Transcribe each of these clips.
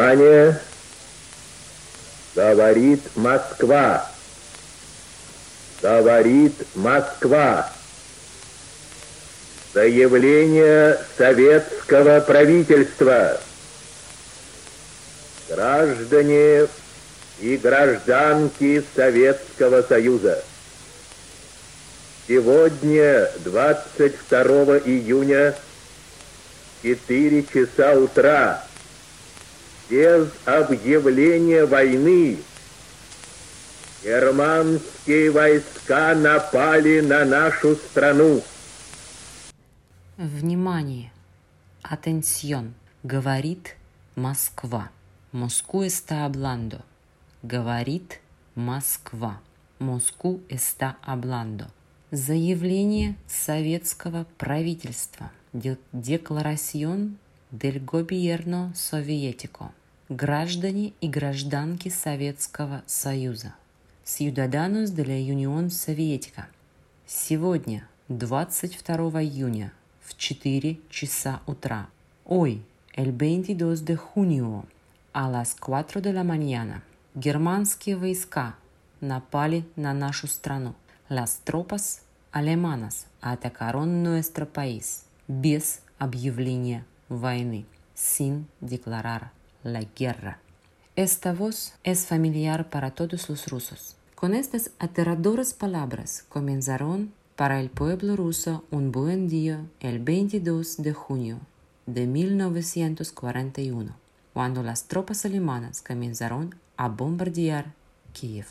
Внимание! Говорит Москва. Говорит Москва. Заявление советского правительства. Граждане и гражданки Советского Союза. Сегодня, 22 июня, 4 часа утра, без объявления войны, германские войска напали на нашу страну. Внимание! Атенсион! Говорит Москва. Москва está hablando. Говорит Москва. Москву está hablando. Заявление советского правительства. Декларацион del gobierno soviético. Граждане и гражданки Советского Союза. De la Unión Soviética. Сегодня, 22 июня, в 4 часа утра. Hoy, el 22 de junio, a las 4 de la mañana, германские войска напали на нашу страну. Las tropas alemanas atacaron nuestro país без объявления войны, sin declarar la guerra. Esta voz es familiar para todos los rusos. Con estas aterradoras palabras comenzaron para el pueblo ruso un buen día el 22 de junio de 1941, cuando las tropas alemanas comenzaron a bombardear Kiev.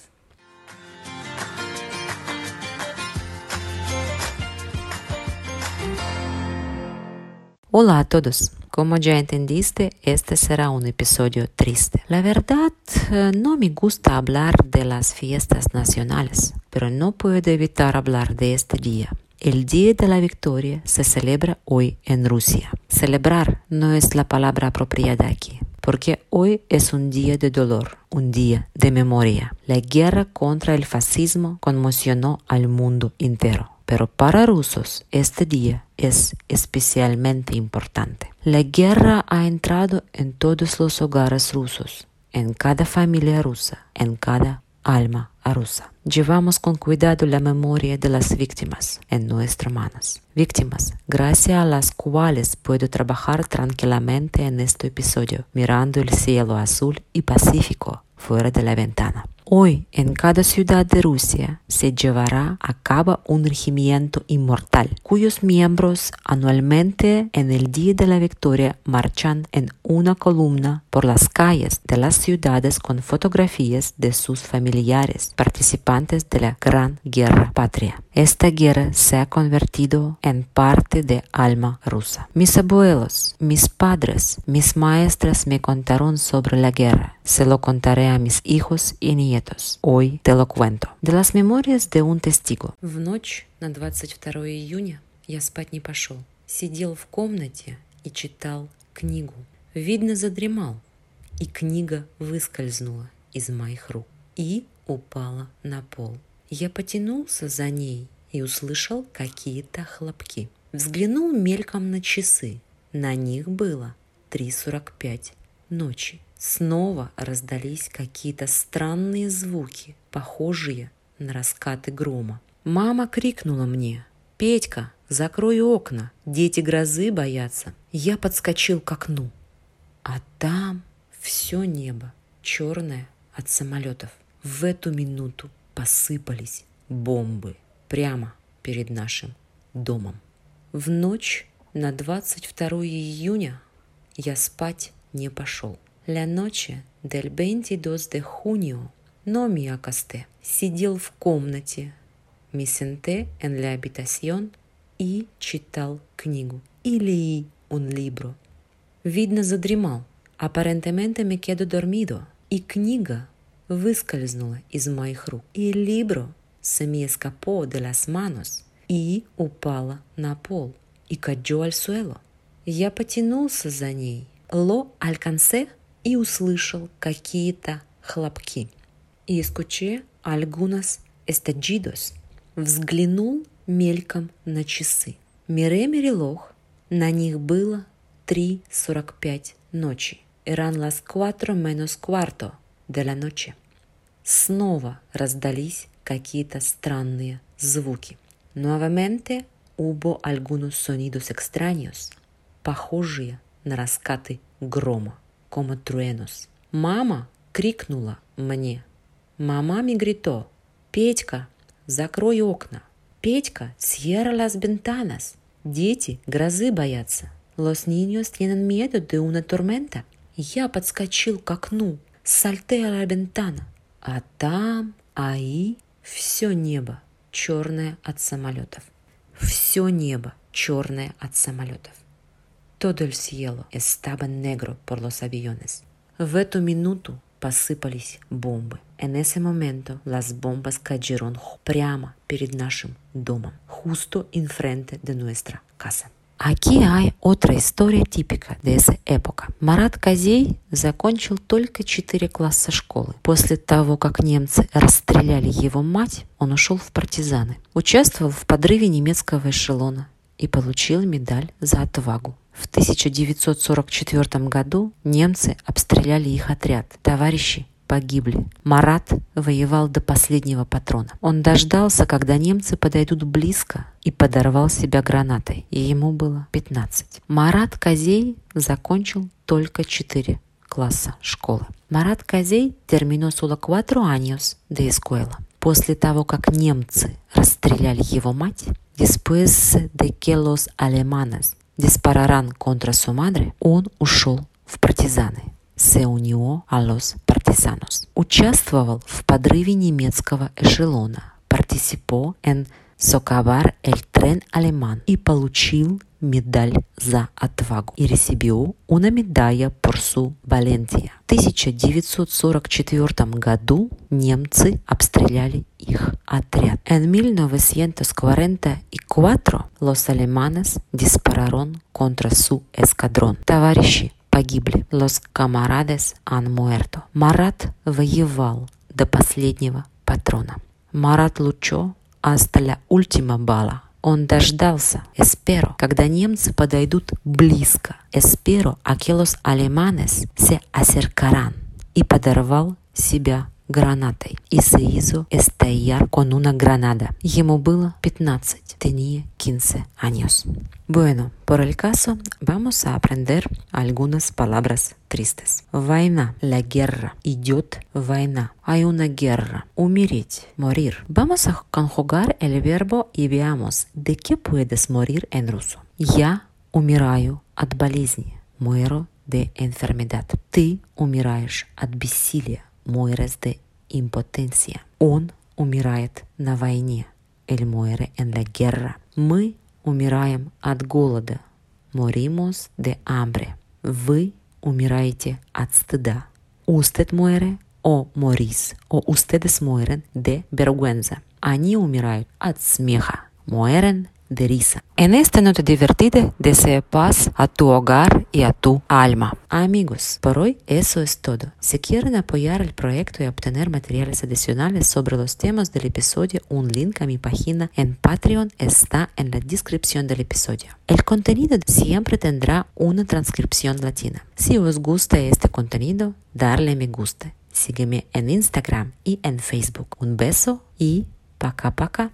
Hola a todos. Como ya entendiste, este será un episodio triste. La verdad, eh, no me gusta hablar de las fiestas nacionales, pero no puedo evitar hablar de este día. El Día de la Victoria se celebra hoy en Rusia. Celebrar no es la palabra apropiada aquí, porque hoy es un día de dolor, un día de memoria. La guerra contra el fascismo conmocionó al mundo entero. Pero para rusos este día es especialmente importante. La guerra ha entrado en todos los hogares rusos, en cada familia rusa, en cada alma rusa. Llevamos con cuidado la memoria de las víctimas en nuestras manos. Víctimas, gracias a las cuales puedo trabajar tranquilamente en este episodio, mirando el cielo azul y pacífico fuera de la ventana. Hoy en cada ciudad de Rusia se llevará a cabo un regimiento inmortal, cuyos miembros anualmente en el Día de la Victoria marchan en una columna por las calles de las ciudades con fotografías de sus familiares participantes de la Gran Guerra Patria. Esta guerra se ha convertido en parte de alma rusa. Mis abuelos, mis padres, mis maestras me contaron sobre la guerra. Se lo contaré a mis hijos y nietos Hoy te lo cuento. De las memorias de un testigo. В ночь на 22 июня я спать не пошел. Сидел в комнате и читал книгу. Видно, задремал, и книга выскользнула из моих рук и упала на пол. Я потянулся за ней и услышал какие-то хлопки. Взглянул мельком на часы. На них было 3.45 ночи. Снова раздались какие-то странные звуки, похожие на раскаты грома. Мама крикнула мне «Петька, закрой окна, дети грозы боятся». Я подскочил к окну, а там все небо черное от самолетов. В эту минуту посыпались бомбы прямо перед нашим домом. В ночь на 22 июня я спать не пошел. La noche del 22 de junio no me acosté. Сидел в комнате. Senté en la habitación и читал книгу. И leí un libro. Видно, задремал. Aparentemente me quedo dormido. И книга выскользнула из моих рук. И libro se me escapó de las и упала на пол. И cayó al suelo. Я потянулся за ней. Lo alcancé и услышал какие-то хлопки. И escuché algunos estallidos. Взглянул мельком на часы. Мире Мерилох, на них было 3.45 ночи. eran las cuatro menos cuarto de la noche. Снова раздались какие-то странные звуки. Nuevamente hubo algunos sonidos extraños, похожие на раскаты грома, como truenos. Мама крикнула мне. Мама ми грито. Петька, закрой окна. Петька, cierra las ventanas. Дети грозы боятся. Los niños tienen miedo de una tormenta. Я подскочил к окну. La ventana. А там, аи, все небо черное от самолетов. Все небо черное от самолетов. Todo el cielo estaba negro por los aviones. В эту минуту посыпались бомбы. En ese momento las bombas cayeron прямо перед нашим домом. Justo enfrente de nuestra casa. Aquí hay otra история типика de esa época. Марат Козей закончил только 4 класса школы. После того, как немцы расстреляли его мать, он ушел в партизаны. Участвовал в подрыве немецкого эшелона и получил медаль за отвагу. В 1944 году немцы обстреляли их отряд. Товарищи погибли. Марат воевал до последнего патрона. Он дождался, когда немцы подойдут близко, и подорвал себя гранатой. И ему было 15. Марат Козей закончил только 4 класса школы. Марат Козей terminó solo cuatro años de. После того, как немцы расстреляли его мать, después de que los alemanes contra su madre, он ушел в партизаны se unió a los. Участвовал в подрыве немецкого эшелона. Participó en socavar el tren alemán и получил медаль за отвагу и recibió una medalla por su valentía. В 1944 году немцы обстреляли их отряд. En 1944 los alemanes dispararon contra su escuadrón. Товарищи, погибли. Los camaradas han muerto. Марат воевал до последнего патрона. Марат Лучо hasta la última bala. Он дождался, espero, когда немцы подойдут близко. Espero a que los alemanes se acercarán. И подорвал себя гранатой estallar con una granada. Ему было 15, tenía 15 años. Bueno, por el caso, vamos a aprender algunas palabras tristes. Война, la guerra, идет война. Hay una guerra, умереть, morir. Vamos a conjugar el verbo y veamos de qué puedes morir en ruso. Я умираю от болезни, muero de enfermedad. Ты умираешь от бессилия, mueres de impotencia. Он умирает на войне. Él muere en la guerra. Мы умираем от голода. Morimos de hambre. Вы умираете от стыда. Usted muere o morís, o ustedes mueren de vergüenza. Они умирают от смеха. Mueren de risa. En esta nota divertida deseo paz a tu hogar y a tu alma. Amigos, por hoy eso es todo. Si quieren apoyar el proyecto y obtener materiales adicionales sobre los temas del episodio, un link a mi página en Patreon está en la descripción del episodio. El contenido siempre tendrá una transcripción latina. Si os gusta este contenido, darle me gusta. Sígueme en Instagram y en Facebook. Un beso y paca.